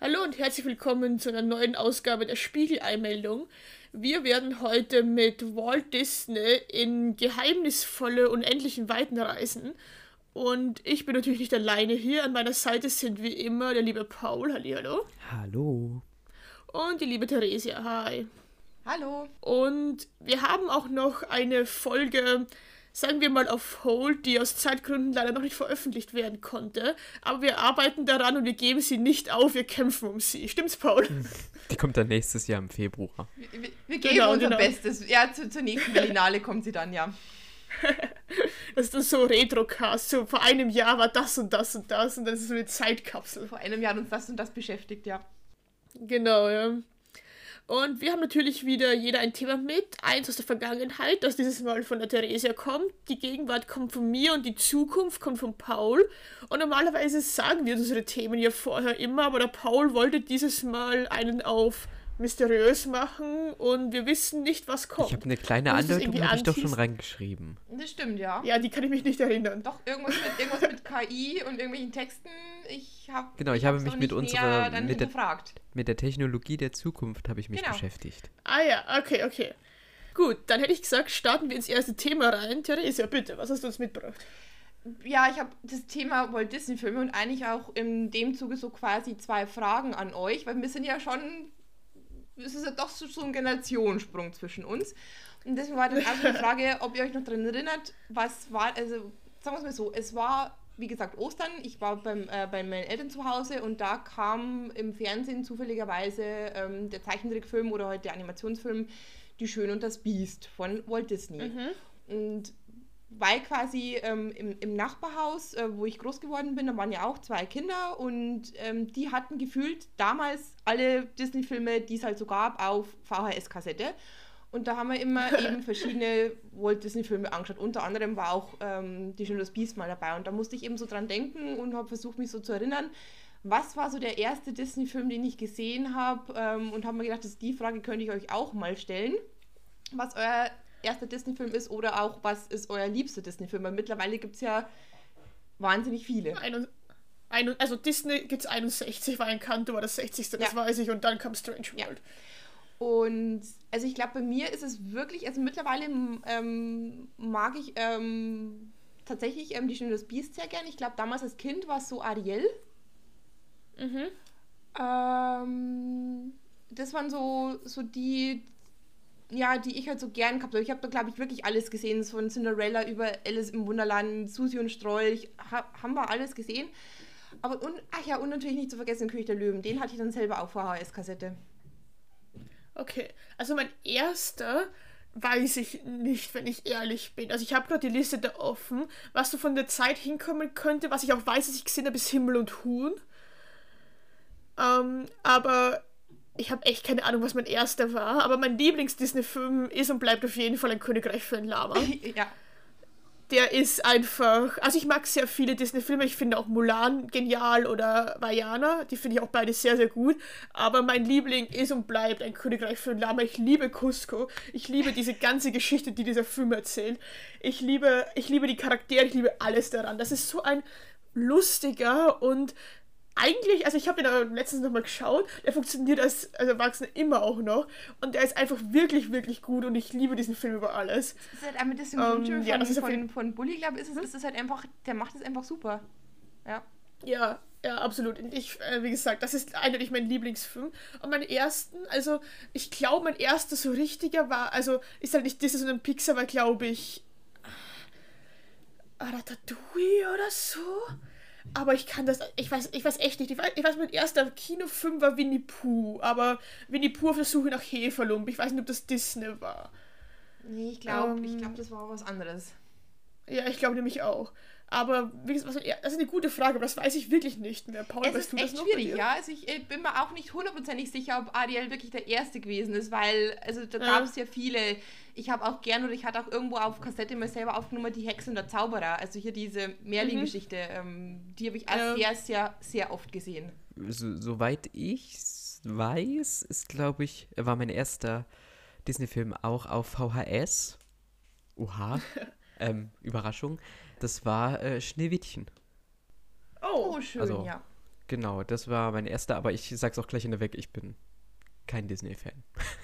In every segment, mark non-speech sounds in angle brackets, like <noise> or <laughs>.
Hallo und herzlich willkommen zu einer neuen Ausgabe der Spiegel-Einmeldung. Wir werden heute mit Walt Disney in geheimnisvolle, unendlichen Weiten reisen. Und ich bin natürlich nicht alleine hier. An meiner Seite sind wie immer der liebe Paul. Hallihallo. Hallo. Und die liebe Theresia. Hi. Hallo. Und wir haben auch noch eine Folge sagen wir mal, auf Hold, die aus Zeitgründen leider noch nicht veröffentlicht werden konnte. Aber wir arbeiten daran und wir geben sie nicht auf, wir kämpfen um sie. Stimmt's, Paul? Die kommt dann nächstes Jahr im Februar. Wir, wir, wir geben genau, unser genau. Bestes. Ja, zu, zur nächsten Berlinale kommt sie dann, ja. <laughs> das ist dann so Retro-Cast. So vor einem Jahr war das und das und das und dann ist es so eine Zeitkapsel. Vor einem Jahr hat uns das und das beschäftigt, ja. Genau, ja. Und wir haben natürlich wieder jeder ein Thema mit. Eins aus der Vergangenheit, das dieses Mal von der Theresia kommt. Die Gegenwart kommt von mir und die Zukunft kommt von Paul. Und normalerweise sagen wir unsere Themen ja vorher immer, aber der Paul wollte dieses Mal einen auf mysteriös machen und wir wissen nicht, was kommt. Ich habe eine kleine Andeutung, habe ich doch schon reingeschrieben. Das stimmt, ja. Ja, die kann ich mich nicht erinnern. Doch, irgendwas mit, irgendwas mit KI und irgendwelchen Texten. Ich habe Genau, ich, ich habe mich mit unserer mit der, mit der, Technologie der Zukunft habe ich mich genau. beschäftigt. Ah ja, okay, okay. Gut, dann hätte ich gesagt, starten wir ins erste Thema rein. Theresia, bitte, was hast du uns mitgebracht? ja, ich habe das Thema Walt Disney Filme und eigentlich auch in dem Zuge so quasi zwei Fragen an euch, weil wir sind ja schon es ist ja doch so, so ein Generationensprung zwischen uns. Und deswegen war dann auch die <laughs> Frage, ob ihr euch noch daran erinnert, was war, also sagen wir es mal so, es war, wie gesagt, Ostern, ich war beim, äh, bei meinen Eltern zu Hause und da kam im Fernsehen zufälligerweise ähm, der Zeichentrickfilm oder heute der Animationsfilm Die Schön und das Biest von Walt Disney. Mhm. Und weil quasi ähm, im, im, Nachbarhaus, äh, wo ich groß geworden bin, da waren ja auch zwei Kinder und ähm, die hatten gefühlt damals alle Disney-Filme, die es halt so gab, auf VHS-Kassette. Und da haben wir immer <laughs> eben verschiedene Walt Disney-Filme angeschaut. Unter anderem war auch ähm, Die Schöne das Biest mal dabei. Und da musste ich eben so dran denken und habe versucht, mich so zu erinnern, was war so der erste Disney-Film, den ich gesehen habe? Ähm, und habe mir gedacht, dass die Frage könnte ich euch auch mal stellen. Was euer erster Disney-Film ist oder auch, was ist euer liebster Disney-Film? Weil mittlerweile gibt es ja wahnsinnig viele. Ein, ein, also Disney gibt es 61, war ein Kanto, war das 60. Ja. Das weiß ich. Und dann kam Strange World. Ja. Und also ich glaube, bei mir ist es wirklich, also mittlerweile ähm, mag ich ähm, tatsächlich ähm, die Schöne das Biest sehr gern. Ich glaube, damals als Kind war es so Ariel. Mhm. Ähm, das waren so, so die, ja, die ich halt so gern gehabt habe. Ich habe da, glaube ich, wirklich alles gesehen, von Cinderella über Alice im Wunderland, Susi und Strolch, ha, haben wir alles gesehen. Aber, und, ach ja, und natürlich nicht zu vergessen, König der Löwen, den hatte ich dann selber auf VHS-Kassette. Okay, also mein erster weiß ich nicht, wenn ich ehrlich bin. Also ich habe gerade die Liste da offen, was so von der Zeit hinkommen könnte, was ich auch weiß, dass ich gesehen habe, ist Himmel und Huhn. Ähm, aber ich habe echt keine Ahnung, was mein erster war, aber mein Lieblings-Disney-Film ist und bleibt auf jeden Fall ein Königreich für ein Lama. <laughs> ja. Der ist einfach. Also, ich mag sehr viele Disney-Filme. Ich finde auch Mulan genial oder Vajana. Die finde ich auch beide sehr, sehr gut. Aber mein Liebling ist und bleibt ein Königreich für ein Lama. Ich liebe Cusco. Ich liebe diese ganze Geschichte, die dieser Film erzählt. Ich liebe, ich liebe die Charaktere. Ich liebe alles daran. Das ist so ein lustiger und eigentlich, also ich habe ihn letztens nochmal geschaut, der funktioniert als, als Erwachsener immer auch noch und der ist einfach wirklich, wirklich gut und ich liebe diesen Film über alles. Das ist halt einmal das Synchronstimmen um, ähm, ja, von, von, von Bully, ich, ist es, mhm. ist es halt einfach, der macht es einfach super. Ja. Ja, ja, absolut. Und ich, äh, wie gesagt, das ist eindeutig mein Lieblingsfilm. Und mein ersten, also ich glaube, mein erster so richtiger war, also ist halt nicht Disney, sondern Pixar, war glaube ich Ratatouille oder so. Aber ich kann das, ich weiß, ich weiß echt nicht. Ich weiß, ich weiß mein erster Kinofilm war Winnie Pooh, aber Winnie Pooh auf der Suche nach Heferlump. Ich weiß nicht, ob das Disney war. Nee, ich glaube, ähm, ich glaube, das war was anderes. Ja, ich glaube nämlich auch. Aber wie gesagt, das ist eine gute Frage, aber das weiß ich wirklich nicht mehr. Paul, es weißt du echt das noch schwierig, ja. Also ich, bin mir auch nicht hundertprozentig sicher, ob Ariel wirklich der Erste gewesen ist, weil also da gab es ja viele. Ich habe auch gern oder ich hatte auch irgendwo auf Kassette mal selber aufgenommen, die Hexe und der Zauberer. Also hier diese Merlin-Geschichte, mhm. ähm, die habe ich auch ja. sehr, sehr, sehr oft gesehen. So, soweit ich weiß, ist, glaube ich, war mein erster Disney-Film auch auf VHS. Oha. <laughs> ähm, Überraschung. Das war äh, Schneewittchen. Oh, oh schön, also, ja. Genau, das war mein erster, aber ich sag's auch gleich in der Weg, ich bin kein Disney-Fan. <laughs>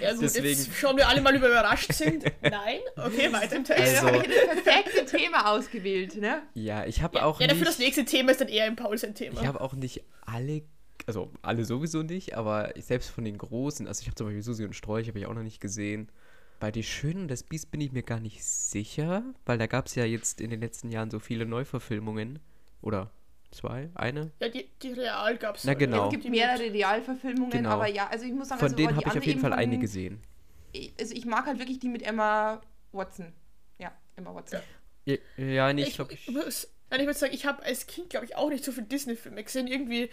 Ja gut, Deswegen. jetzt schauen wir alle mal überrascht sind. <laughs> Nein? Okay, weiter im Text. Also, ich das perfekte Thema ausgewählt, ne? Ja, ich habe ja, auch Ja, dafür nicht, das nächste Thema ist dann eher im Paul sein Thema. Ich habe auch nicht alle, also alle sowieso nicht, aber selbst von den Großen, also ich habe zum Beispiel Susi und Strolch, habe ich auch noch nicht gesehen. Bei Die Schönen und das Biest bin ich mir gar nicht sicher, weil da gab es ja jetzt in den letzten Jahren so viele Neuverfilmungen. Oder Zwei? Eine? Ja, die, die Real gab es. Na genau. Es gibt mehrere Realverfilmungen, genau. aber ja, also ich muss sagen, von also, denen habe ich auf jeden Fall von, eine gesehen. Also ich mag halt wirklich die mit Emma Watson. Ja, Emma Watson. Ja, ja nee, ich glaube ich. Muss, ich würde sagen, ich habe als Kind, glaube ich, auch nicht so viele Disney-Filme gesehen. Irgendwie,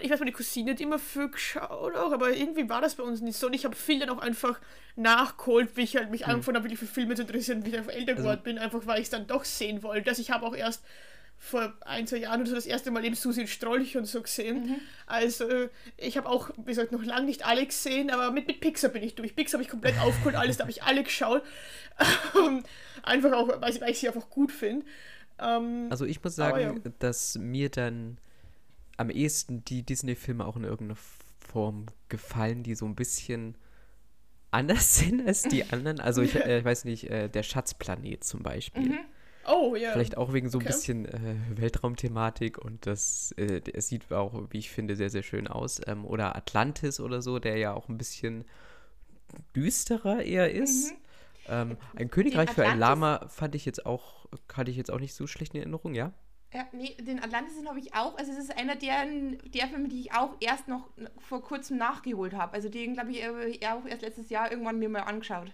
ich weiß, meine Cousine hat immer viel geschaut auch, aber irgendwie war das bei uns nicht so. Und ich habe viel dann auch einfach nachgeholt, wie ich halt mich hm. angefangen habe, wirklich für Filme zu interessieren, wie ich einfach älter also geworden also, bin, einfach weil ich es dann doch sehen wollte. Also ich habe auch erst vor ein, zwei Jahren oder so das erste Mal eben Susi und Strolch und so gesehen. Mhm. Also ich habe auch, wie gesagt, noch lange nicht alle gesehen, aber mit, mit Pixar bin ich durch. Pixar habe ich komplett aufgeholt, alles, da habe ich alle geschaut. <laughs> einfach auch, weil, weil ich sie einfach gut finde. Ähm, also ich muss sagen, ja. dass mir dann am ehesten die Disney-Filme auch in irgendeiner Form gefallen, die so ein bisschen anders <laughs> sind als die anderen. Also ich, äh, ich weiß nicht, äh, der Schatzplanet zum Beispiel. Mhm. Oh, ja. Vielleicht auch wegen so ein okay. bisschen äh, Weltraumthematik und das äh, es sieht auch, wie ich finde, sehr, sehr schön aus. Ähm, oder Atlantis oder so, der ja auch ein bisschen düsterer eher ist. Mhm. Ähm, ein Königreich für ein Lama fand ich jetzt auch, hatte ich jetzt auch nicht so schlecht in Erinnerung, ja? Ja, nee, den Atlantis habe ich auch. Also es ist einer der, der Filme, die ich auch erst noch vor kurzem nachgeholt habe. Also den, glaube ich, auch erst letztes Jahr irgendwann mir mal angeschaut.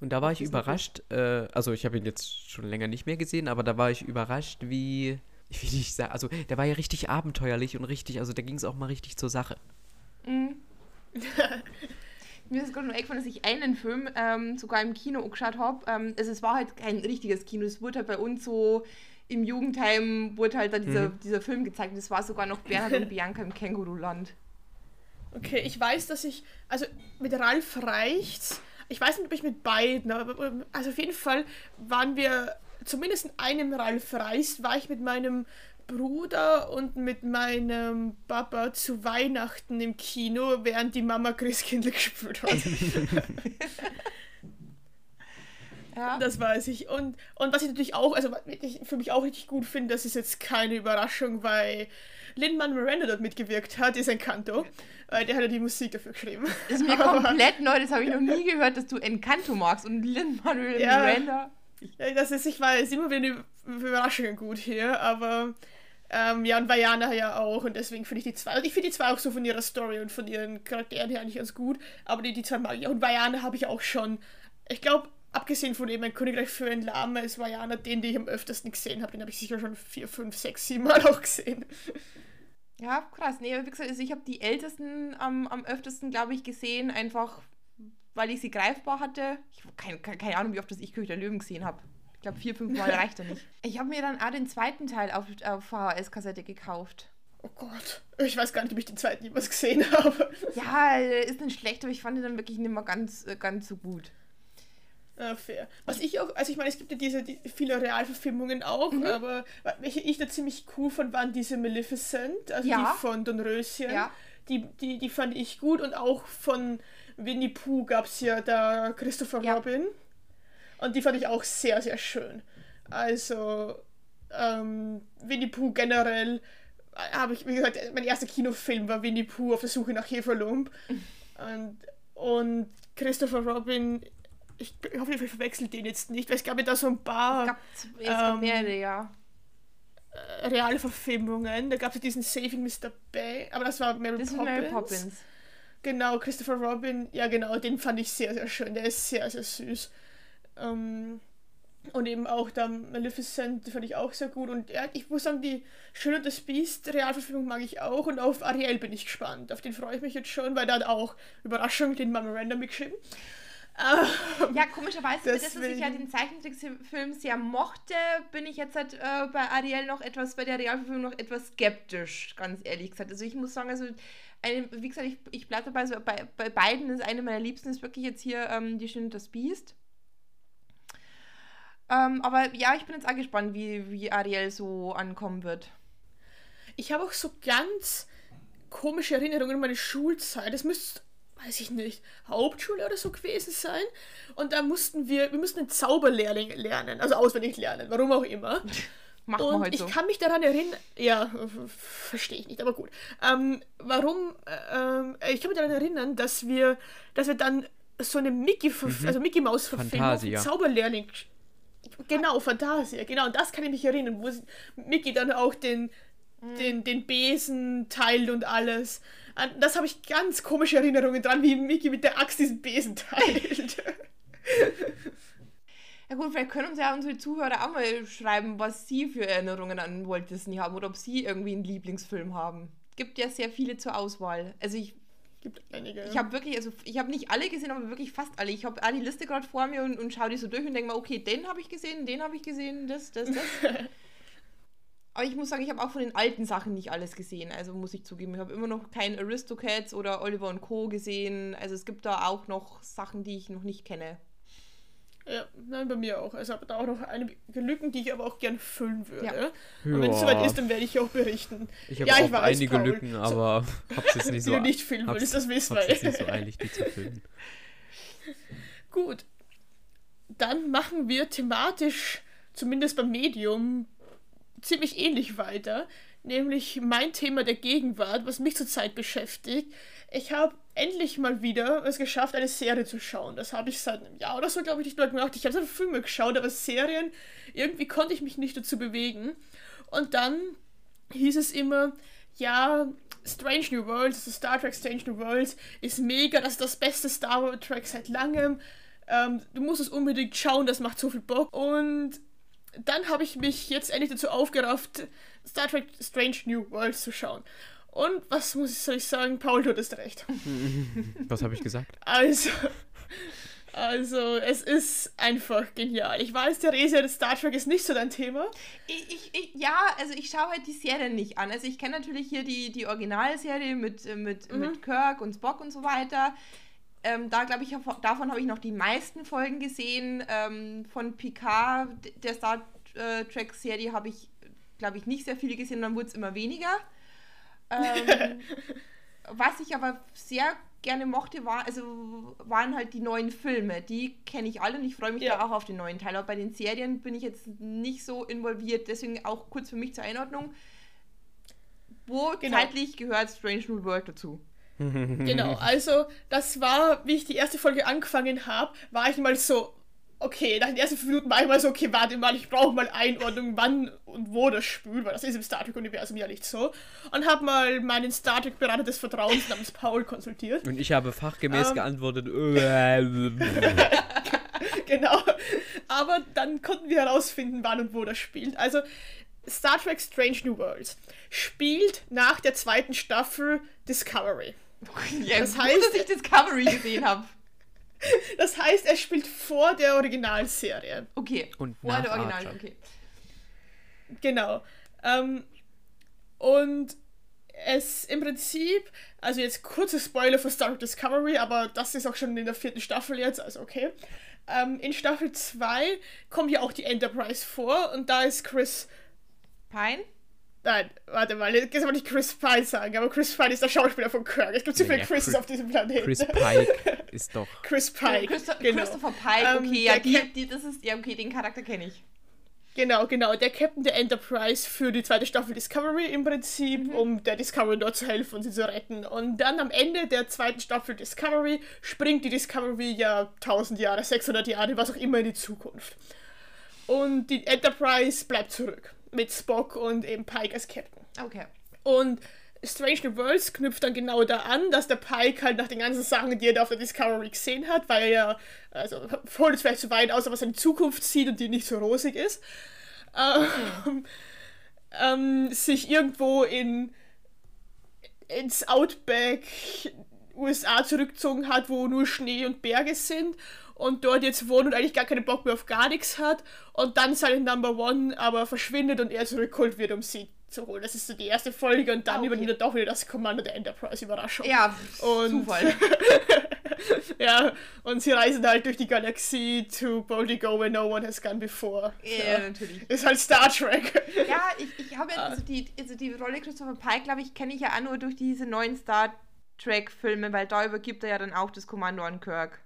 Und da war ich überrascht, äh, also ich habe ihn jetzt schon länger nicht mehr gesehen, aber da war ich überrascht, wie, <laughs> wie ich sage, also der war ja richtig abenteuerlich und richtig, also da ging es auch mal richtig zur Sache. Mhm. <laughs> Mir ist gerade nur eingefallen, dass ich einen Film ähm, sogar im Kino angeschaut habe. Ähm, also es war halt kein richtiges Kino, es wurde halt bei uns so im Jugendheim wurde halt da dieser, mhm. dieser Film gezeigt. Das war sogar noch Bernhard und <laughs> Bianca im Känguruland. Okay, ich weiß, dass ich, also mit Ralf Reichts ich weiß nicht, ob ich mit beiden, aber also auf jeden Fall waren wir, zumindest in einem Ralf Reis, war ich mit meinem Bruder und mit meinem Papa zu Weihnachten im Kino, während die Mama Christkindl <laughs> gespielt hat. <laughs> ja. Das weiß ich. Und, und was ich natürlich auch, also ich für mich auch richtig gut finde, das ist jetzt keine Überraschung, weil Lin-Manuel Miranda dort mitgewirkt hat, ist ein Kanto. Äh, der hat ja die Musik dafür geschrieben. Das ist mir komplett neu, das habe ich noch nie gehört, dass du Encanto magst und Lin-Manuel ja, Miranda. Ja, das ist, ich weiß, immer wieder eine Überraschung gut hier, aber ähm, ja, und Vajana ja auch und deswegen finde ich die zwei, also ich finde die zwei auch so von ihrer Story und von ihren Charakteren her eigentlich ganz gut, aber die, die zwei mag ich auch. Und Vajana habe ich auch schon, ich glaube, abgesehen von eben ein Königreich für ein Lama ist Vajana den, den ich am öftesten gesehen habe, den habe ich sicher schon vier, fünf, sechs, sieben Mal auch gesehen. Ja, krass. Nee, wie gesagt, also ich habe die Ältesten am, am öftesten, glaube ich, gesehen, einfach weil ich sie greifbar hatte. Ich habe keine, keine Ahnung, wie oft das ich König der Löwen gesehen habe. Ich glaube, vier, fünf Mal reicht da nicht. Ich habe mir dann auch den zweiten Teil auf, auf VHS-Kassette gekauft. Oh Gott. Ich weiß gar nicht, ob ich den zweiten jemals gesehen habe. Ja, ist nicht schlecht, aber ich fand ihn dann wirklich nicht mehr ganz, äh, ganz so gut. Ja, fair. Was ich auch, also ich meine, es gibt ja diese die, viele Realverfilmungen auch, mhm. aber welche ich da ziemlich cool fand, waren diese Maleficent, also ja. die von Don Röschen. Ja. Die, die, die fand ich gut und auch von Winnie Pooh gab es ja da Christopher ja. Robin. Und die fand ich auch sehr, sehr schön. Also, ähm, Winnie Pooh generell äh, habe ich, wie gesagt, mein erster Kinofilm war Winnie Pooh auf der Suche nach Heferlump. und, und Christopher Robin ich, ich hoffe, ich verwechsel den jetzt nicht, weil es gab ja da so ein paar. Es gab, es gab ähm, mehrere, ja. Äh, reale Verfilmungen. Da gab es ja diesen Saving Mr. Bay, aber das war Mary das Poppins. Mary Poppins. Genau, Christopher Robin, ja genau, den fand ich sehr, sehr schön. Der ist sehr, sehr süß. Ähm, und eben auch da Maleficent fand ich auch sehr gut. Und ja, ich muss sagen, die Schöne das Biest Realverfilmung mag ich auch. Und auf Ariel bin ich gespannt. Auf den freue ich mich jetzt schon, weil da hat auch Überraschung den Mama Miranda mitgeschrieben. Ähm, ja, komischerweise, das, dass ich ja den Zeichentrickfilm sehr mochte, bin ich jetzt halt, äh, bei Ariel noch etwas, bei der Realverfilmung noch etwas skeptisch, ganz ehrlich gesagt. Also ich muss sagen, also eine, wie gesagt, ich, ich bleibe dabei, so bei, bei beiden ist eine meiner Liebsten, ist wirklich jetzt hier ähm, Die Schöne das Biest. Ähm, aber ja, ich bin jetzt auch gespannt, wie, wie Ariel so ankommen wird. ich habe auch so ganz komische Erinnerungen an meine Schulzeit. Das müsste, weiß ich nicht, Hauptschule oder so gewesen sein. Und da mussten wir, wir mussten einen Zauberlehrling lernen, also auswendig lernen, warum auch immer. <laughs> Machen wir Und heute ich so. kann mich daran erinnern, ja, verstehe ich nicht, aber gut. Ähm, warum, äh, ähm, ich kann mich daran erinnern, dass wir, dass wir dann so eine Mickey, also Mickey Maus Verfilmung, Fantasia. Zauberlehrling, genau, Fantasia, genau, und das kann ich mich erinnern, wo Mickey dann auch den, den, den Besen teilt und alles. An das habe ich ganz komische Erinnerungen dran, wie Mickey mit der Axt diesen Besen teilt. <laughs> Ja gut, vielleicht können uns ja unsere Zuhörer auch mal schreiben, was sie für Erinnerungen an Walt Disney haben oder ob sie irgendwie einen Lieblingsfilm haben. Gibt ja sehr viele zur Auswahl. Also ich, Gibt einige. ich habe wirklich, also ich habe nicht alle gesehen, aber wirklich fast alle. Ich habe die Liste gerade vor mir und, und schaue die so durch und denke mal, okay, den habe ich gesehen, den habe ich gesehen, das, das, das. <laughs> aber ich muss sagen, ich habe auch von den alten Sachen nicht alles gesehen. Also muss ich zugeben, ich habe immer noch kein Aristocats oder Oliver und Co. gesehen. Also es gibt da auch noch Sachen, die ich noch nicht kenne. Ja, nein, bei mir auch. Also habe da auch noch einige Lücken, die ich aber auch gern füllen würde. Ja. Und wenn es soweit ist, dann werde ich auch berichten. Ich habe Ja, ich auch weiß, einige Paul. Lücken, aber <laughs> hab's jetzt nicht so. du nicht filmen hab's- willst, das wissen wir. jetzt nicht so eilig, die zu filmen. <laughs> Gut. Dann machen wir thematisch, zumindest beim Medium, ziemlich ähnlich weiter. Nämlich mein Thema der Gegenwart, was mich zurzeit beschäftigt. Ich habe endlich mal wieder es geschafft, eine Serie zu schauen. Das habe ich seit einem Jahr oder so, glaube ich, nicht mehr gemacht. Ich habe seit Filme geschaut, aber Serien, irgendwie konnte ich mich nicht dazu bewegen. Und dann hieß es immer, ja, Strange New Worlds, also Star Trek Strange New Worlds, ist mega, das ist das beste Star Trek seit langem. Ähm, du musst es unbedingt schauen, das macht so viel Bock. Und dann habe ich mich jetzt endlich dazu aufgerafft, Star Trek Strange New Worlds zu schauen. Und was muss ich, soll ich sagen? Paul, du hattest recht. <laughs> Was habe ich gesagt? Also, also, es ist einfach genial. Ich weiß, Theresia, Star Trek ist nicht so dein Thema. Ich, ich, ich, ja, also ich schaue halt die Serie nicht an. Also ich kenne natürlich hier die, die Originalserie mit, äh, mit, Mhm. mit Kirk und Spock und so weiter. Ähm, da glaube ich, davon habe ich noch die meisten Folgen gesehen. Ähm, von Picard, der Star äh, Trek-Serie, habe ich, glaube ich, nicht sehr viele gesehen. Dann wurde es immer weniger. Ähm, was ich aber sehr gerne mochte, war, also waren halt die neuen Filme. Die kenne ich alle und ich freue mich Ja. da auch auf den neuen Teil. Aber bei den Serien bin ich jetzt nicht so involviert. Deswegen auch kurz für mich zur Einordnung. Wo Genau. zeitlich gehört Strange New World dazu? Genau, also das war, wie ich die erste Folge angefangen habe, war ich mal so, okay, nach den ersten fünf Minuten war ich mal so, okay, warte mal, ich brauche mal Einordnung, wann und wo das spielt, weil das ist im Star Trek-Universum ja nicht so. Und habe mal meinen Star Trek-Berater des Vertrauens namens Paul konsultiert. Und ich habe fachgemäß Ähm. geantwortet. <laughs> äh, genau. Aber dann konnten wir herausfinden, wann und wo das spielt. Also, Star Trek Strange New Worlds spielt nach der zweiten Staffel Discovery. Ja, Das gut, heißt- dass ich Discovery gesehen habe. Das heißt, er spielt vor der Originalserie. Okay. Und Vor nach der Original, Archer. okay. Genau. Ähm, und es im Prinzip, also jetzt kurze Spoiler für Star Trek Discovery, aber das ist auch schon in der vierten Staffel jetzt, also okay. Ähm, in Staffel 2 kommt ja auch die Enterprise vor und da ist Chris. Pine? Nein, warte mal, jetzt wollte ich Chris Pine sagen, aber Chris Pine ist der Schauspieler von Kirk. Es gibt zu Ja, viele ja, Chris- auf diesem Planeten. Chris Pike ist doch. <laughs> Chris Pike. Christo genau. Christopher Pike, Ähm, okay, ja, die, Cap- die, das ist, ja, okay, den Charakter kenne ich. Genau, genau. Der Captain der Enterprise für die zweite Staffel Discovery im Prinzip, Mhm. um der Discovery dort zu helfen und sie zu retten. Und dann am Ende der zweiten Staffel Discovery springt die Discovery ja 1000 Jahre, 600 Jahre, was auch immer in die Zukunft. Und die Enterprise bleibt zurück. Mit Spock und eben Pike als Captain. Okay. Und Strange New Worlds knüpft dann genau da an, dass der Pike halt nach den ganzen Sachen, die er da auf der Discovery gesehen hat, weil er also holt es vielleicht zu weit aus, aber seine Zukunft sieht und die nicht so rosig ist, ähm, ähm, sich irgendwo in ins Outback USA zurückgezogen hat, wo nur Schnee und Berge sind und dort jetzt wohnt und eigentlich gar keinen Bock mehr auf gar nichts hat und dann seine Number One aber verschwindet und er zurückgeholt wird, um sie zu holen. Das ist so die erste Folge und dann Ah, okay. übernimmt er doch wieder das Kommando der Enterprise. Überraschung. Ja, Und- Zufall. <laughs> ja, und sie reisen halt durch die Galaxie to boldly go where no one has gone before. Ja, natürlich. Ist halt Star Trek. Ja, ich, ich habe ja, also die, also die Rolle Christopher Pike, glaube ich, kenne ich ja auch nur durch diese neuen Star Trek-Filme, weil da übergibt er ja dann auch das Kommando an Kirk.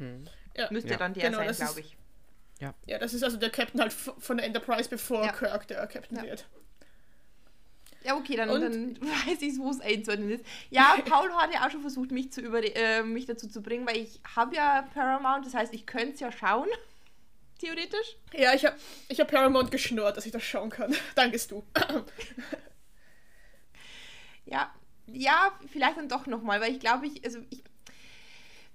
Hm. Ja, Müsste Ja. dann der Genau, sein, glaube ich. ja, das ist also der Captain halt von der Enterprise, bevor Ja. Kirk der Captain Ja. wird. Ja, okay, dann, Und- dann <laughs> weiß ich, wo es einzuordnen ist. Ja, <laughs> Paul hat ja auch schon versucht, mich, zu über, äh, mich dazu zu bringen, weil ich habe ja Paramount, das heißt, ich könnte es ja schauen, <laughs> theoretisch. Ja, ich habe ich hab Paramount geschnurrt, dass ich das schauen kann. Dankest du. Ja, ja, vielleicht dann doch nochmal, weil ich glaube, ich, also ich,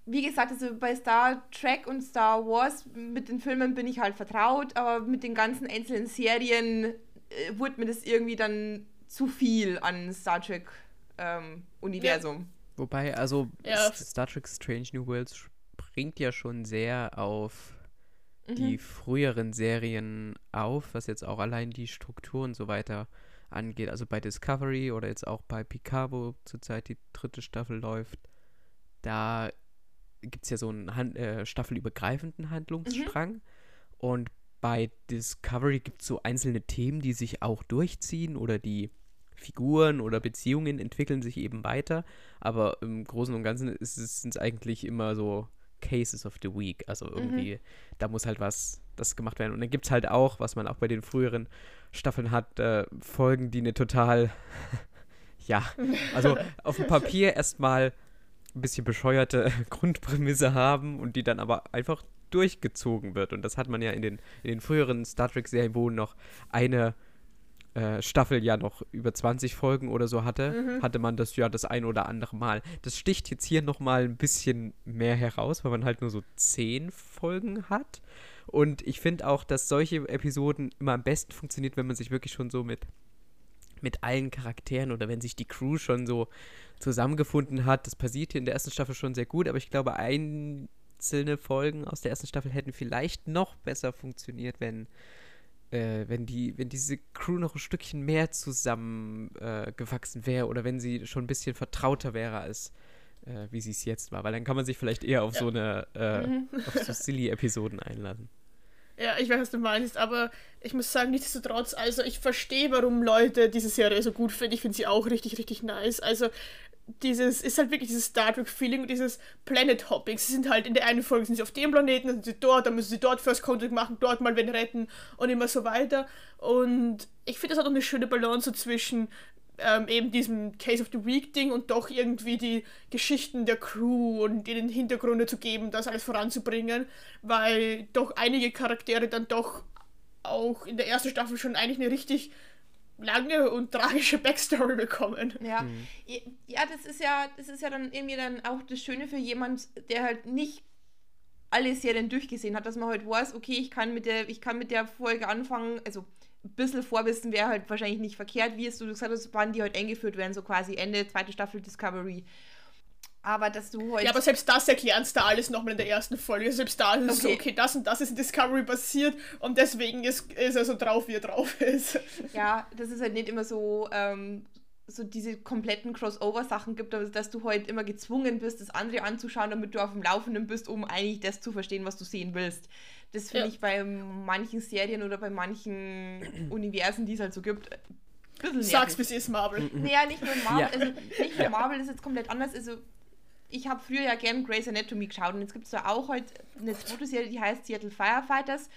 wie gesagt, also bei Star Trek und Star Wars mit den Filmen bin ich halt vertraut, aber mit den ganzen einzelnen Serien äh, wurde mir das irgendwie dann zu viel an Star Trek ähm, Universum. Wobei, also Ja. Star Trek Strange New Worlds springt ja schon sehr auf Mhm. die früheren Serien auf, was jetzt auch allein die Struktur und so weiter angeht. Also bei Discovery oder jetzt auch bei Picard, wo zurzeit die dritte Staffel läuft, da gibt es ja so einen Han äh, staffelübergreifenden Handlungsstrang. Und bei Discovery gibt es so einzelne Themen, die sich auch durchziehen oder die Figuren oder Beziehungen entwickeln sich eben weiter. Aber im Großen und Ganzen ist es eigentlich immer so Cases of the Week. Also irgendwie, da muss halt was das gemacht werden. Und dann gibt es halt auch, was man auch bei den früheren Staffeln hat, äh, Folgen, die eine total, <laughs> ja, also <laughs> auf dem Papier erstmal ein bisschen bescheuerte <laughs> Grundprämisse haben und die dann aber einfach durchgezogen wird. Und das hat man ja in den, in den früheren Star Trek-Serien, wo noch eine äh, Staffel ja noch über 20 Folgen oder so hatte, hatte man das ja das ein oder andere Mal. Das sticht jetzt hier nochmal ein bisschen mehr heraus, weil man halt nur so 10 Folgen hat. Und ich finde auch, dass solche Episoden immer am besten funktioniert, wenn man sich wirklich schon so mit, mit allen Charakteren oder wenn sich die Crew schon so zusammengefunden hat. Das passiert hier in der ersten Staffel schon sehr gut, aber ich glaube, einzelne Folgen aus der ersten Staffel hätten vielleicht noch besser funktioniert, wenn, äh, wenn, die, wenn diese Crew noch ein Stückchen mehr zusammengewachsen äh, wäre oder wenn sie schon ein bisschen vertrauter wäre als äh, wie sie es jetzt war, weil dann kann man sich vielleicht eher auf Ja. so eine äh, Mhm. auf so <laughs> Silly-Episoden einlassen. Ja, ich weiß, was du meinst, aber ich muss sagen, nichtsdestotrotz, also ich verstehe, warum Leute diese Serie so gut finden. Ich finde sie auch richtig, richtig nice. Also dieses ist halt wirklich dieses Star Trek-Feeling dieses Planet Hopping. Sie sind halt in der einen Folge sind sie auf dem Planeten, dann sind sie dort, dann müssen sie dort First Contact machen, dort mal wen retten und immer so weiter. Und ich finde, das hat auch eine schöne Balance so zwischen ähm, eben diesem Case of the Week Ding und doch irgendwie die Geschichten der Crew und ihnen Hintergründe zu geben, das alles voranzubringen, weil doch einige Charaktere dann doch auch in der ersten Staffel schon eigentlich eine richtig lange und tragische Backstory bekommen. Ja. ja, das ist ja, das ist ja dann irgendwie dann auch das Schöne für jemand, der halt nicht alle Serien durchgesehen hat, dass man halt weiß, okay, ich kann mit der, ich kann mit der Folge anfangen, also bisschen Vorwissen wäre halt wahrscheinlich nicht verkehrt, wie es du gesagt hast, wann die halt eingeführt werden, so quasi Ende zweite Staffel Discovery. Aber dass du halt. Ja, aber selbst das erklären es da alles nochmal in der ersten Folge. Selbst da ist es so, Okay. okay, das und das ist in Discovery passiert und deswegen ist, ist er so drauf, wie er drauf <laughs> ist. Ja, dass es halt nicht immer so, ähm, so diese kompletten Crossover-Sachen gibt, aber dass du halt immer gezwungen bist, das andere anzuschauen, damit du auf dem Laufenden bist, um eigentlich das zu verstehen, was du sehen willst. Das finde Ja. ich bei manchen Serien oder bei manchen <clears throat> Universen, die es halt so gibt, ein bisschen Sag's, wie nervig. es ist, Marvel. Naja, nicht nur Marvel, Ja. also nicht nur Marvel ist jetzt komplett anders. Also ich habe früher ja gern Grey's Anatomy geschaut und jetzt gibt es da auch halt eine zweite Serie, die heißt Seattle Firefighters.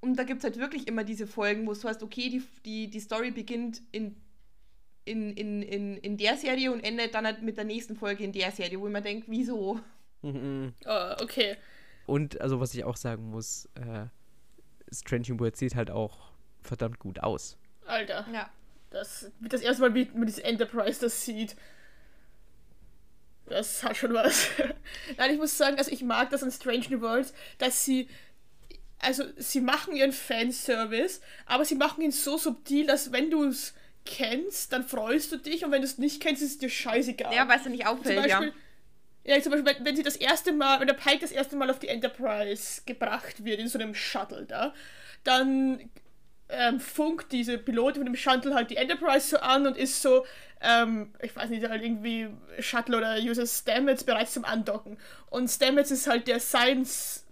Und da gibt es halt wirklich immer diese Folgen, wo du hast, okay, die, die, die Story beginnt in, in, in, in, in der Serie und endet dann halt mit der nächsten Folge in der Serie, wo mir denke, wieso? Mhm. Ah, okay. Und also was ich auch sagen muss, äh, Strange New Worlds sieht halt auch verdammt gut aus. Alter. Ja. Das, das erste Mal, wie man diese Enterprise das sieht. Das hat schon was. <laughs> Nein, ich muss sagen, also ich mag das an Strange New Worlds, dass sie. Also, sie machen ihren Fanservice, aber sie machen ihn so subtil, dass wenn du es kennst, dann freust du dich und wenn du es nicht kennst, ist es dir scheißegal. Ja, weil es dir nicht zum auffällt, Beispiel, ja. ja, zum Beispiel, wenn, wenn sie das erste Mal, wenn der Pike das erste Mal auf die Enterprise gebracht wird, in so einem Shuttle da, dann ähm, funkt diese Pilotin von dem Shuttle halt die Enterprise so an und ist so, ähm, ich weiß nicht, halt irgendwie Shuttle oder User Stamets bereits zum Andocken. Und Stamets ist halt der Science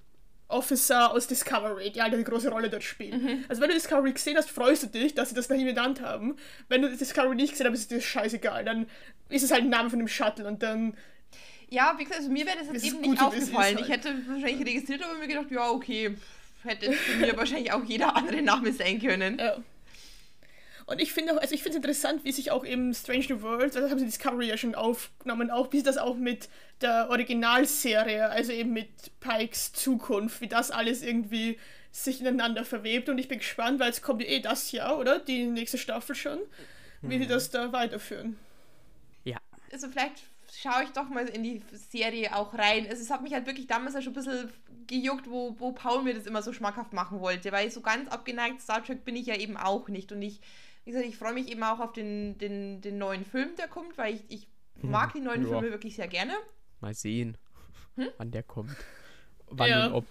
Officer aus Discovery, die halt eine große Rolle dort spielt. Mhm. Also wenn du Discovery gesehen hast, freust du dich, dass sie das nach ihm benannt haben. Wenn du Discovery nicht gesehen hast, ist dir das scheißegal. Dann ist es halt ein Name von dem Shuttle und dann ja, wie gesagt, also mir wäre das jetzt eben nicht aufgefallen. Halt. Ich hätte wahrscheinlich registriert, aber mir gedacht, ja, okay, hätte für mir wahrscheinlich auch jeder andere Name sein können. Ja. Und ich finde auch, also ich finde es interessant, wie sich auch im Strange New World, das haben sie Discovery ja schon aufgenommen, auch wie das auch mit der Originalserie, also eben mit Pikes Zukunft, wie das alles irgendwie sich ineinander verwebt. Und ich bin gespannt, weil es kommt ja eh das Jahr, oder? Die nächste Staffel schon, wie mhm. sie das da weiterführen. Ja. Also vielleicht schaue ich doch mal in die Serie auch rein. Also es hat mich halt wirklich damals ja schon ein bisschen gejuckt, wo, wo Paul mir das immer so schmackhaft machen wollte, weil so ganz abgeneigt Star Trek bin ich ja eben auch nicht. Und ich, wie gesagt, ich freue mich eben auch auf den, den, den neuen Film, der kommt, weil ich, ich hm, mag die neuen ja. Filme wirklich sehr gerne. Mal sehen, hm? wann der kommt. Wann ja. und ob.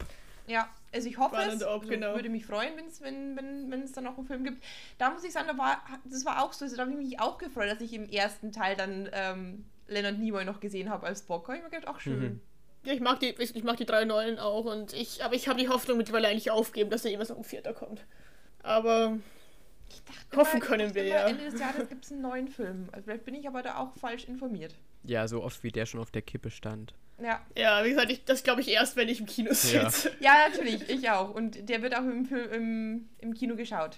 Ja, also ich hoffe es. Ob, also genau. würde mich freuen, wenn's, wenn wenn wenn es dann noch einen Film gibt. Da muss ich sagen, da war, das war auch so, also da habe ich mich auch gefreut, dass ich im ersten Teil dann ähm, Leonard Nimoy noch gesehen habe als Bock. Ich mir gedacht, ach schön. Mhm. Ja, ich mag die, ich mag die drei neuen auch und ich, aber ich habe die Hoffnung mittlerweile eigentlich aufgeben, dass da jemals noch ein vierter kommt. Aber hoffen mal, können wir ja. Ende des Jahres gibt es einen neuen Film. Also vielleicht bin ich aber da auch falsch informiert. Ja, so oft wie der schon auf der Kippe stand. Ja. Ja, wie gesagt, ich, das glaube ich erst, wenn ich im Kino sitze. Ja. ja, natürlich, ich auch. Und der wird auch im, im, im Kino geschaut.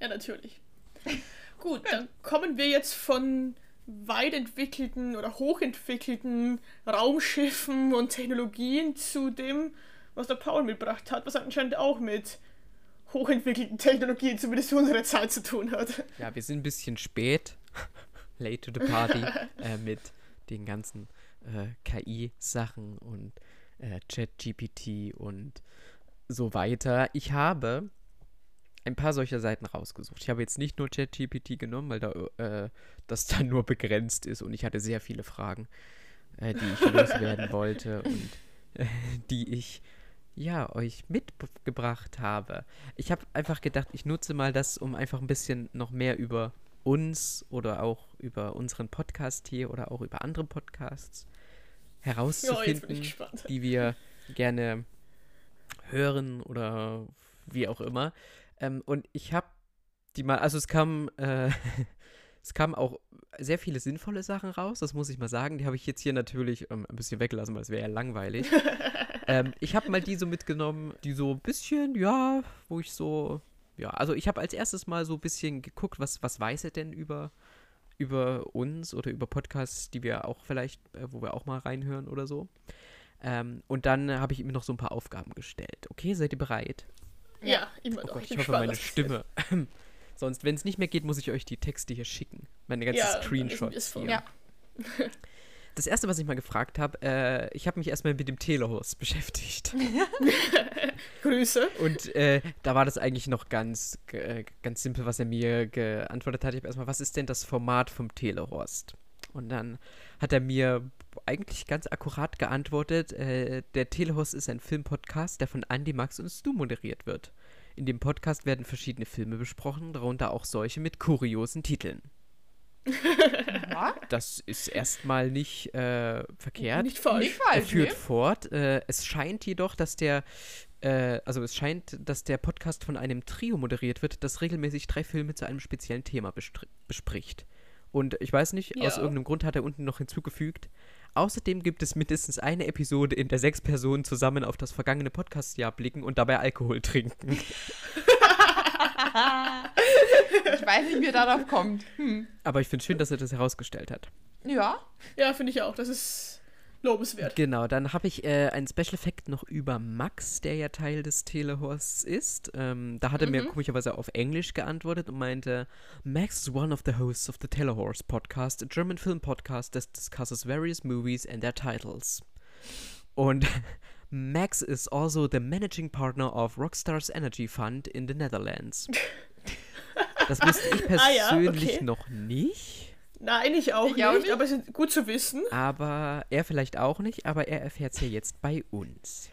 Ja, natürlich. <laughs> Gut, dann kommen wir jetzt von weit entwickelten oder hochentwickelten Raumschiffen und Technologien zu dem, was der Paul mitgebracht hat, was anscheinend auch mit hochentwickelten Technologien zumindest für unsere Zeit zu tun hat. Ja, wir sind ein bisschen spät, <laughs> late to the party, <laughs> äh, mit den ganzen äh, KI-Sachen und äh, Chat-GPT und so weiter. Ich habe ein paar solcher Seiten rausgesucht. Ich habe jetzt nicht nur ChatGPT genommen, weil da äh, das <laughs> dann nur begrenzt ist und ich hatte sehr viele Fragen, äh, die ich loswerden wollte und äh, die ich ja euch mitgebracht habe. Ich habe einfach gedacht, ich nutze mal das, um einfach ein bisschen noch mehr über uns oder auch über unseren Podcast hier oder auch über andere Podcasts herauszufinden, ja, die wir gerne hören oder wie auch immer. Ähm, und ich habe die mal, also es kam, äh, <laughs> es kamen auch sehr viele sinnvolle Sachen raus, das muss ich mal sagen. Die habe ich jetzt hier natürlich ähm, ein bisschen weggelassen, weil es wäre ja langweilig. <laughs> ähm, ich habe mal die so mitgenommen, die so ein bisschen, ja, wo ich so, ja, also ich habe als erstes mal so ein bisschen geguckt, was, was weiß er denn über, über uns oder über Podcasts, die wir auch vielleicht, äh, wo wir auch mal reinhören oder so. Ähm, und dann habe ich ihm noch so ein paar Aufgaben gestellt. Okay, seid ihr bereit? Ja, immer oh Gott, ich, ich hoffe, meine Stimme. <clears throat> Sonst, wenn es nicht mehr geht, muss ich euch die Texte hier schicken. Meine ganzen ja, Screenshots. Hier. Ja. <laughs> Das erste, was ich mal gefragt habe, äh, ich habe mich erstmal mit dem Telehorst <laughs> beschäftigt. <laughs> Grüße. Und äh, da war das eigentlich noch ganz, äh, ganz simpel, was er mir geantwortet hat. Ich habe erstmal, was ist denn das Format vom Telehorst? Und dann hat er mir eigentlich ganz akkurat geantwortet, äh, der Telehorst ist ein Filmpodcast, der von Andy, Max und Stu moderiert wird. In dem Podcast werden verschiedene Filme besprochen, darunter auch solche mit kuriosen Titeln. Das ist erstmal nicht äh, verkehrt. Nicht falsch. Nicht falsch er führt nee. fort. Äh, es scheint jedoch, dass der äh, also es scheint, dass der Podcast von einem Trio moderiert wird, das regelmäßig drei Filme zu einem speziellen Thema bespricht. Und ich weiß nicht, ja. aus irgendeinem Grund hat er unten noch hinzugefügt, Außerdem gibt es mindestens eine Episode, in der sechs Personen zusammen auf das vergangene Podcastjahr blicken und dabei Alkohol trinken. <laughs> <laughs> ich weiß nicht, wie er darauf kommt. Hm. Aber ich finde schön, dass er das herausgestellt hat. Ja. Ja, finde ich auch. Das ist lobenswert. Genau, dann habe ich äh, einen Special Effekt noch über Max, der ja Teil des Telehorsts ist. Ähm, da hat er mhm. mir komischerweise auf Englisch geantwortet und meinte, Max is one of the hosts of the Telehorse podcast, a German film podcast that discusses various movies and their titles. Und <laughs> Max is also the managing partner of Rockstars Energy Fund in the Netherlands. <laughs> Das wusste ich persönlich <laughs> ah, ja, okay. noch nicht. Nein, ich auch, ich nicht, auch nicht, aber es ist gut zu wissen. Aber er vielleicht auch nicht, aber er erfährt es ja jetzt bei uns.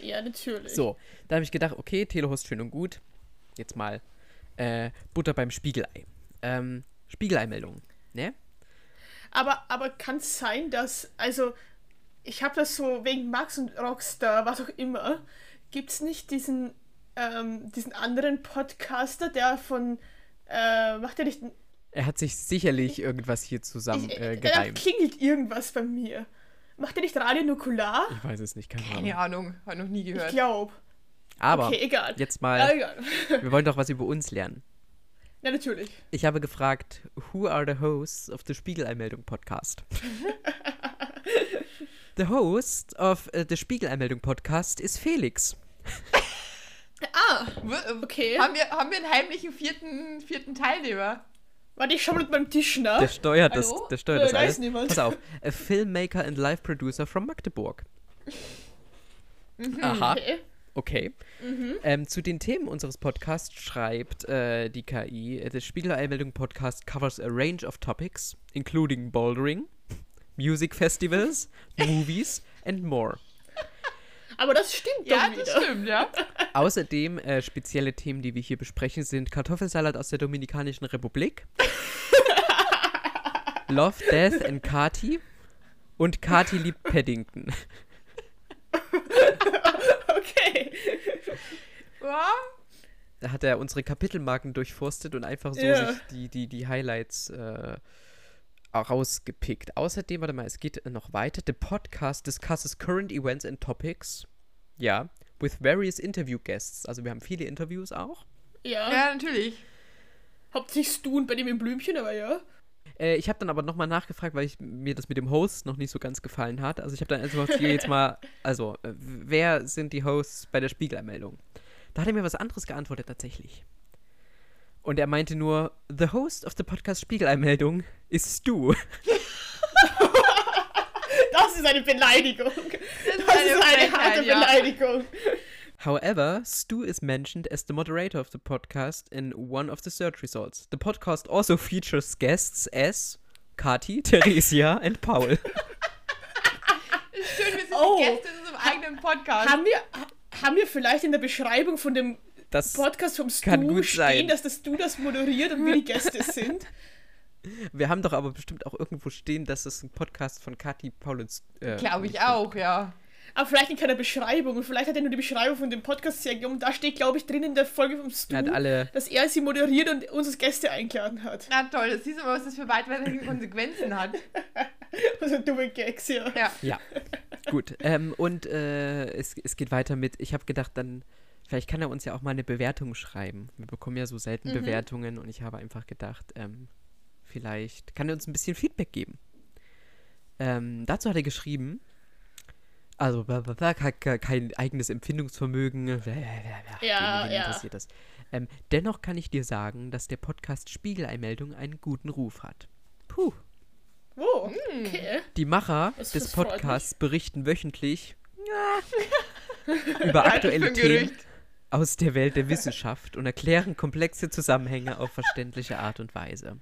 Ja, natürlich. So, da habe ich gedacht, okay, Telehost schön und gut. jetzt mal äh, Butter beim Spiegelei. Ähm, Spiegeleimeldung, ne? Aber, aber kann es sein, dass, also, ich habe das so wegen Max und Rockstar, was auch immer, gibt es nicht diesen, ähm, diesen anderen Podcaster, der von, äh, macht er nicht, Er hat sich sicherlich irgendwas hier zusammen ich, äh, da gereimt. klingelt irgendwas bei mir. Macht er nicht Radio Nukular? Ich weiß es nicht, keine Keine Ahnung. Ahnung, habe noch nie Ich gehört. glaube. Aber Okay, egal. jetzt Ja, mal, egal. <laughs> wir wollen doch was über uns lernen. Ja, natürlich. Ich habe gefragt, who are the hosts of the Spiegeleimeldung Podcast? <laughs> the host of uh, the Spiegeleimeldung Podcast ist Felix. <laughs> Äh, okay. Haben wir, haben wir einen heimlichen vierten, vierten Teilnehmer? Warte, ich schau mal mit meinem Tisch nach. Der steuert das, Hallo? der steuert Äh, das da alles. niemand. Pass auf, a filmmaker and live producer from Magdeburg. Aha, Okay. okay. Ähm, zu den Themen unseres Podcasts schreibt äh, die KI, äh, the Spiegeleimeldung Podcast covers a range of topics, including bouldering, music festivals, <laughs> movies and more. Aber das stimmt Ja, doch das stimmt, ja. <laughs> Außerdem äh, spezielle Themen, die wir hier besprechen, sind Kartoffelsalat aus der Dominikanischen Republik, <laughs> Love, Death and Kati und Kati liebt Paddington. <laughs> Okay. ja. Da hat er unsere Kapitelmarken durchforstet und einfach so Ja. sich die, die, die Highlights äh, rausgepickt. Außerdem, warte mal, es geht noch weiter. The podcast discusses current events and topics. Ja, with various interview guests. Also wir haben viele Interviews auch. Ja. ja, natürlich. Hauptsächlich du und bei dem im Blümchen, aber ja. Äh, ich habe dann aber nochmal nachgefragt, weil ich, mir das mit dem Host noch nicht so ganz gefallen hat. Also ich habe dann einfach <laughs> hier jetzt mal, also, äh, wer sind die Hosts bei der Spiegelanmeldung? Da hat er mir was anderes geantwortet tatsächlich. Und er meinte nur, the host of the podcast Spiegelanmeldung ist Stu. <laughs> Das ist eine Beleidigung. Das ist Das ist eine harte ja. Beleidigung. However, Stu is mentioned as the moderator of the podcast in one of the search results. The podcast also features guests as Kati, <laughs> Theresia and Paul. <laughs> Schön, wir sind Oh. die Gäste in unserem eigenen Podcast. Haben wir, ha- haben wir vielleicht in der Beschreibung von dem Das Podcast vom Stu kann gut stehen, sein. dass das du das moderiert und wir die Gäste sind? <laughs> Wir haben doch aber bestimmt auch irgendwo stehen, dass es ein Podcast von Kati, Paul und äh, Glaube ich und- auch, ja. Aber vielleicht in keiner Beschreibung. Und vielleicht hat er nur die Beschreibung von dem Podcast sehr genommen. Da steht, glaube ich, drin in der Folge vom Stu, hat alle. dass er sie moderiert und uns als Gäste eingeladen hat. Na toll, das siehst du mal, was das für weitreichende <laughs> Konsequenzen hat. <laughs> Also dumme Gags, ja. Ja. Ja, gut. Ähm, und äh, es, es geht weiter mit. Ich habe gedacht, dann. Vielleicht kann er uns ja auch mal eine Bewertung schreiben. Wir bekommen ja so selten Mhm. Bewertungen und ich habe einfach gedacht, ähm, vielleicht kann er uns ein bisschen Feedback geben. Ähm, dazu hat er geschrieben, also bla, bla, bla, ke- ke- kein eigenes Empfindungsvermögen. Ja, ja. interessiert das? Ähm, dennoch kann ich dir sagen, dass der Podcast Spiegeleinmeldung einen guten Ruf hat. Puh. Wo? Hm. Okay. Die Macher Das- des Podcasts berichten wöchentlich <laughs> über aktuelle Themen Gerücht. Aus der Welt der Wissenschaft und erklären komplexe Zusammenhänge auf verständliche Art und Weise.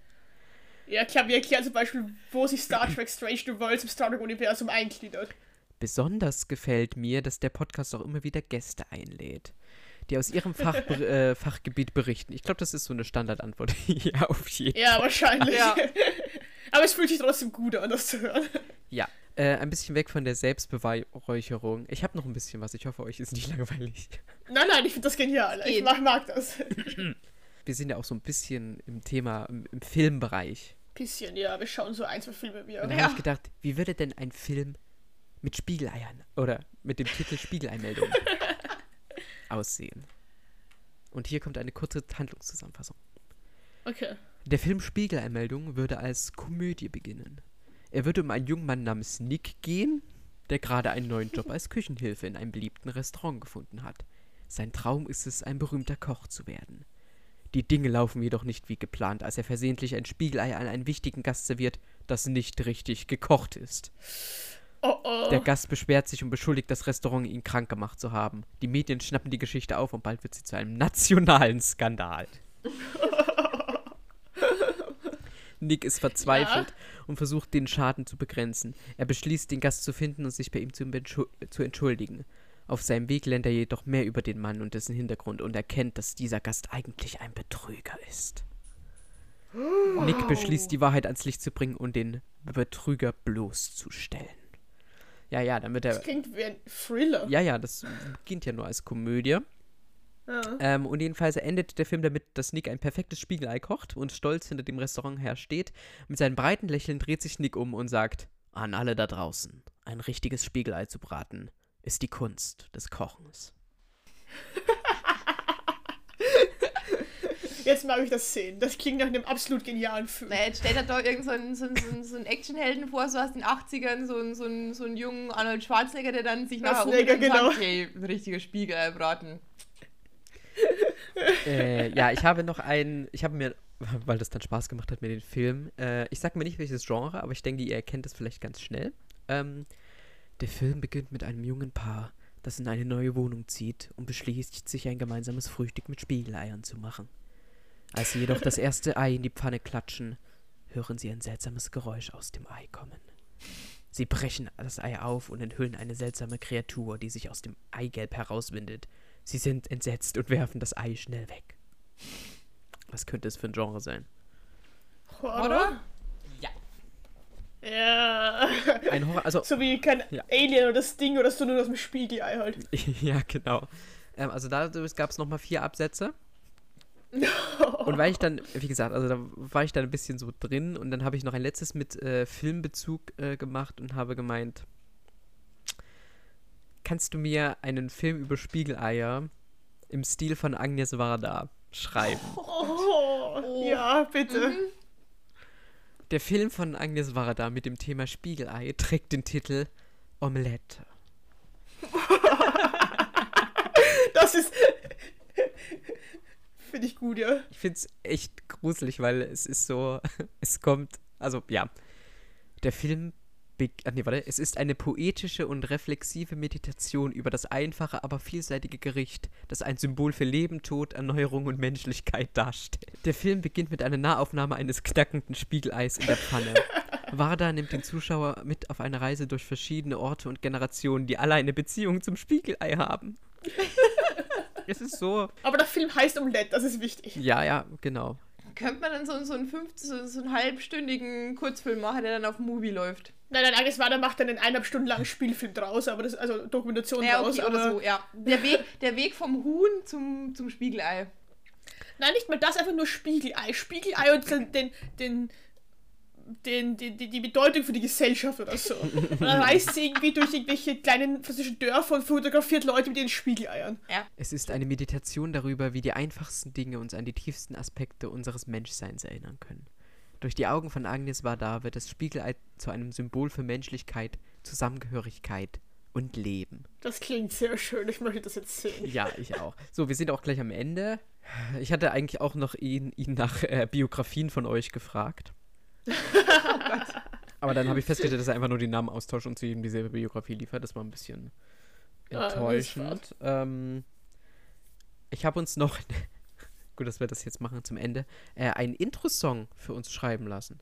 Ja, klar, wir erklären zum Beispiel, wo sich Star Trek Strange New Worlds im Star Trek-Universum eingliedert. Besonders gefällt mir, dass der Podcast auch immer wieder Gäste einlädt, die aus ihrem Fach, <laughs> äh, Fachgebiet berichten. Ich glaube, das ist so eine Standardantwort. <laughs> ja, auf jeden Ja, wahrscheinlich. Ja. <laughs> Aber es fühlt sich trotzdem gut an, das zu hören. Ja, äh, ein bisschen weg von der Selbstbeweihräucherung. Ich habe noch ein bisschen was. Ich hoffe, euch ist nicht <laughs> langweilig. Nein, nein, ich finde das genial. Ich mag, mag das. <clears throat> Wir sind ja auch so ein bisschen im Thema, im, im Filmbereich. Bisschen, ja, wir schauen so ein, zwei Filme wie Und da Ja. habe ich gedacht, wie würde denn ein Film mit Spiegeleiern oder mit dem Titel Spiegeleinmeldung <laughs> aussehen? Und hier kommt eine kurze Handlungszusammenfassung. Okay. Der Film Spiegeleinmeldung würde als Komödie beginnen. Er würde um einen jungen Mann namens Nick gehen, der gerade einen neuen Job als Küchenhilfe in einem beliebten Restaurant gefunden hat. Sein Traum ist es, ein berühmter Koch zu werden. Die Dinge laufen jedoch nicht wie geplant, als er versehentlich ein Spiegelei an einen wichtigen Gast serviert, das nicht richtig gekocht ist. Oh oh. Der Gast beschwert sich und beschuldigt das Restaurant, ihn krank gemacht zu haben. Die Medien schnappen die Geschichte auf und bald wird sie zu einem nationalen Skandal. <laughs> Nick ist verzweifelt und versucht, den Schaden zu begrenzen. Er beschließt, den Gast zu finden und sich bei ihm zu, zu entschuldigen. Auf seinem Weg lernt er jedoch mehr über den Mann und dessen Hintergrund und erkennt, dass dieser Gast eigentlich ein Betrüger ist. Nick beschließt, die Wahrheit ans Licht zu bringen und den Betrüger bloßzustellen. Ja, ja, dann wird er. Das klingt wie ein Thriller. Ja, ja, das beginnt ja nur als Komödie. Ja. Ähm, und jedenfalls endet der Film damit, dass Nick ein perfektes Spiegelei kocht und stolz hinter dem Restaurant her steht. Mit seinem breiten Lächeln dreht sich Nick um und sagt: An alle da draußen, ein richtiges Spiegelei zu braten ist die Kunst des Kochens. <laughs> Jetzt mag ich das sehen. Das klingt nach einem absolut genialen Film. Na, jetzt stellt er da irgend so einen, so so so einen Actionhelden vor, so aus den 80ern, so einen, so einen, so einen jungen Arnold Schwarzenegger, der dann sich nachher genau. sagt, hey, ein richtiger Spiegelei braten. Äh, ja, ich habe noch einen, ich habe mir, weil das dann Spaß gemacht hat mir den Film, äh, ich sag mir nicht welches Genre, aber ich denke, ihr erkennt es vielleicht ganz schnell. Ähm, der Film beginnt mit einem jungen Paar, das in eine neue Wohnung zieht und beschließt, sich ein gemeinsames Frühstück mit Spiegeleiern zu machen. Als sie jedoch das erste Ei in die Pfanne klatschen, hören sie ein seltsames Geräusch aus dem Ei kommen. Sie brechen das Ei auf und enthüllen eine seltsame Kreatur, die sich aus dem Eigelb herauswindet. Sie sind entsetzt und werfen das Ei schnell weg. Was könnte es für ein Genre sein? Oder? Ja. Ein Horror, also So wie kein Ja. Alien oder das Ding oder so nur aus dem Spiegelei halt. <laughs> ja, genau. Ähm, also da gab es nochmal vier Absätze. <laughs> Und weil ich dann, wie gesagt, also da war ich dann ein bisschen so drin und dann habe ich noch ein letztes mit äh, Filmbezug äh, gemacht und habe gemeint, kannst du mir einen Film über Spiegeleier im Stil von Agnes Varda schreiben? Oh, ja, bitte. Mhm. Der Film von Agnes Varda mit dem Thema Spiegelei trägt den Titel Omelette. <laughs> Das ist. <laughs> Finde ich gut, ja. Ich finde es echt gruselig, weil es ist so, <laughs> es kommt, also ja, der Film, be- ah, nee, warte, es ist eine poetische und reflexive Meditation über das einfache, aber vielseitige Gericht, das ein Symbol für Leben, Tod, Erneuerung und Menschlichkeit darstellt. Der Film beginnt mit einer Nahaufnahme eines knackenden Spiegeleis in der Pfanne. Varda nimmt den Zuschauer mit auf eine Reise durch verschiedene Orte und Generationen, die alle eine Beziehung zum Spiegelei haben. <laughs> es ist so, Aber der Film heißt Omelette, das ist wichtig. ja, ja, genau. Könnte man dann so, so, einen 15, so, so einen halbstündigen Kurzfilm machen, der dann auf Movie läuft? Nein, nein, Agnes Wader macht dann einen eineinhalb Stunden langen Spielfilm draus, aber das, also Dokumentation Ja, draus. okay, aber oder so, ja. Der Weg, der Weg vom Huhn zum, zum Spiegelei. Nein, nicht mal das, einfach nur Spiegelei. Spiegelei und den, den, den, den, die, die, die Bedeutung für die Gesellschaft oder so. Und dann reist sie irgendwie durch irgendwelche kleinen französischen Dörfer und fotografiert Leute mit ihren Spiegeleiern. Ja. Es ist eine Meditation darüber, wie die einfachsten Dinge uns an die tiefsten Aspekte unseres Menschseins erinnern können. Durch die Augen von Agnes Varda wird das Spiegelei zu einem Symbol für Menschlichkeit, Zusammengehörigkeit und Leben. Das klingt sehr schön, ich möchte das jetzt sehen. Ja, ich auch. So, wir sind auch gleich am Ende. Ich hatte eigentlich auch noch ihn, ihn nach äh, Biografien von euch gefragt. <laughs> Aber dann habe ich festgestellt, dass er einfach nur den Namen austauscht und zu jedem dieselbe Biografie liefert. Das war ein bisschen Ah, enttäuschend. ähm, ich habe uns noch, gut, dass wir das jetzt machen zum Ende, äh, einen Intro-Song für uns schreiben lassen.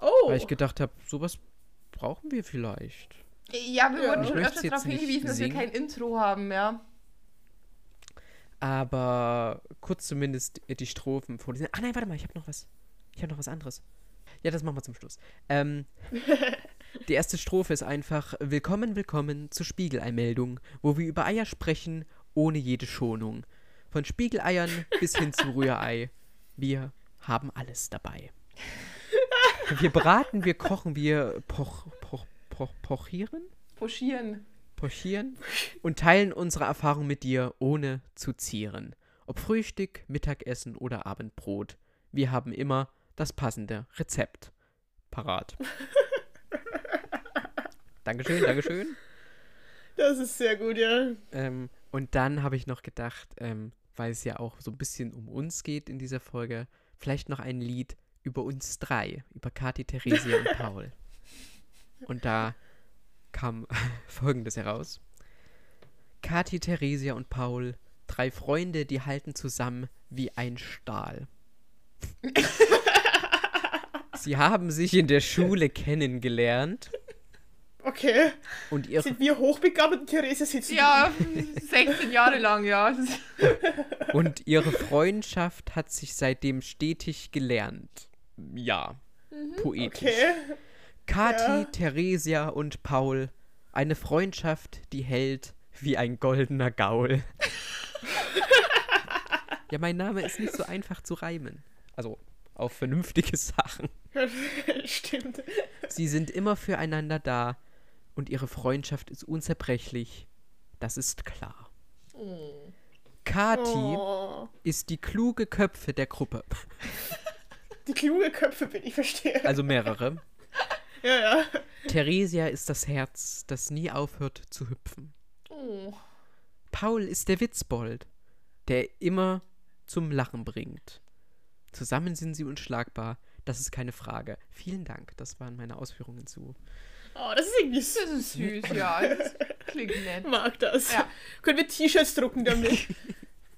Oh, Weil ich gedacht habe, sowas brauchen wir vielleicht. Ja, wir Ja. wurden schon öfters darauf hingewiesen, dass wir kein Intro haben, ja. Aber kurz zumindest die Strophen vorlesen. Ah nein, warte mal, ich habe noch was. Ich habe noch was anderes. Ja, das machen wir zum Schluss. Ähm, <laughs> die erste Strophe ist einfach Willkommen, willkommen zur Spiegeleimeldung, wo wir über Eier sprechen, ohne jede Schonung. Von Spiegeleiern bis hin zu Rührei. Wir haben alles dabei. Wir braten, wir kochen, wir poch, poch, poch, pochieren? Poschieren. pochieren und teilen unsere Erfahrung mit dir, ohne zu zieren. Ob Frühstück, Mittagessen oder Abendbrot. Wir haben immer das passende Rezept parat. <laughs> Dankeschön, Dankeschön. das ist sehr gut, ja. Ähm, und dann habe ich noch gedacht, ähm, weil es ja auch so ein bisschen um uns geht in dieser Folge, vielleicht noch ein Lied über uns drei, über Kathi, Theresia und Paul. <laughs> Und da kam <laughs> folgendes heraus. Kathi, Theresia und Paul, drei Freunde, die halten zusammen wie ein Stahl. <laughs> Sie haben sich in der Schule kennengelernt Okay. Und ihre, Sind wir hochbegabt und Therese sitzt Ja, 16 Jahre lang, ja. <laughs> Und ihre Freundschaft hat sich seitdem stetig gelernt. Ja, poetisch. Okay. Kathi, Ja. Theresia und Paul. Eine Freundschaft, die hält wie ein goldener Gaul. <laughs> ja, mein Name ist nicht so einfach zu reimen. Also auf vernünftige Sachen. <laughs> Stimmt. Sie sind immer füreinander da und ihre Freundschaft ist unzerbrechlich. Das ist klar. Kathi Oh. ist die kluge Köpfe der Gruppe. <laughs> Die kluge Köpfe bin ich, verstehe. Also mehrere. <laughs> ja, ja. Theresia ist das Herz, das nie aufhört zu hüpfen. Oh. Paul ist der Witzbold, der immer zum Lachen bringt. Zusammen sind sie unschlagbar, das ist keine Frage. Vielen Dank, das waren meine Ausführungen zu. Oh, das ist irgendwie so. Das ist süß, ja. <laughs> Das klingt nett. Ich mag das. Ja. Können wir T-Shirts drucken damit?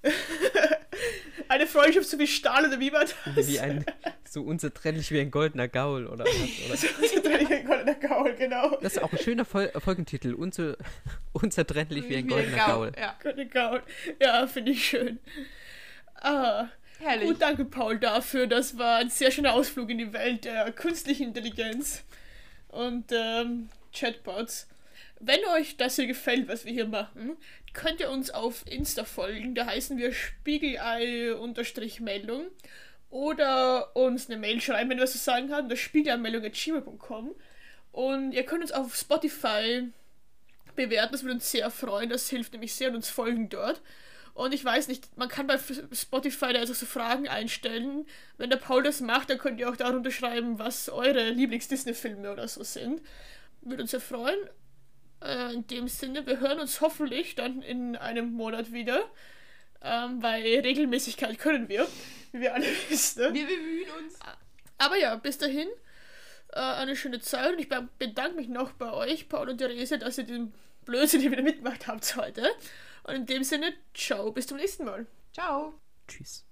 <laughs> Eine Freundschaft so wie Stahl oder wie war das? Wie ein, so unzertrennlich wie ein goldener Gaul oder was. <laughs> Oder? Unzertrennlicher goldener Gaul, genau. Das ist auch ein schöner Fol Folgentitel. Unzer unzertrennlich wie ein Wie goldener Gaul, Gaul. Ja, Goldener Gaul. Ja, finde ich schön. Ah, herrlich. gut, danke Paul dafür. Das war ein sehr schöner Ausflug in die Welt der künstlichen Intelligenz und ähm, Chatbots. Wenn euch das hier gefällt, was wir hier machen, könnt ihr uns auf Insta folgen. Da heißen wir Spiegelei-Meldung. Oder uns eine Mail schreiben, wenn ihr was zu sagen habt, unter spiegelmeldung.gmail.com. Und ihr könnt uns auf Spotify bewerten, das würde uns sehr freuen. Das hilft nämlich sehr und uns folgen dort. Und ich weiß nicht, man kann bei Spotify da also so Fragen einstellen. Wenn der Paul das macht, dann könnt ihr auch darunter schreiben, was eure Lieblings-Disney-Filme oder so sind. Würde uns sehr freuen. Äh, in dem Sinne, wir hören uns hoffentlich dann in einem Monat wieder. Ähm, weil Regelmäßigkeit können wir, wie wir alle <laughs> wissen. ne? Wir bemühen uns. Aber ja, bis dahin äh, eine schöne Zeit und ich be- bedanke mich noch bei euch, Paul und Therese, dass ihr den Blödsinn hier wieder mitgemacht habt heute. Und in dem Sinne, ciao, bis zum nächsten Mal. Ciao. Tschüss.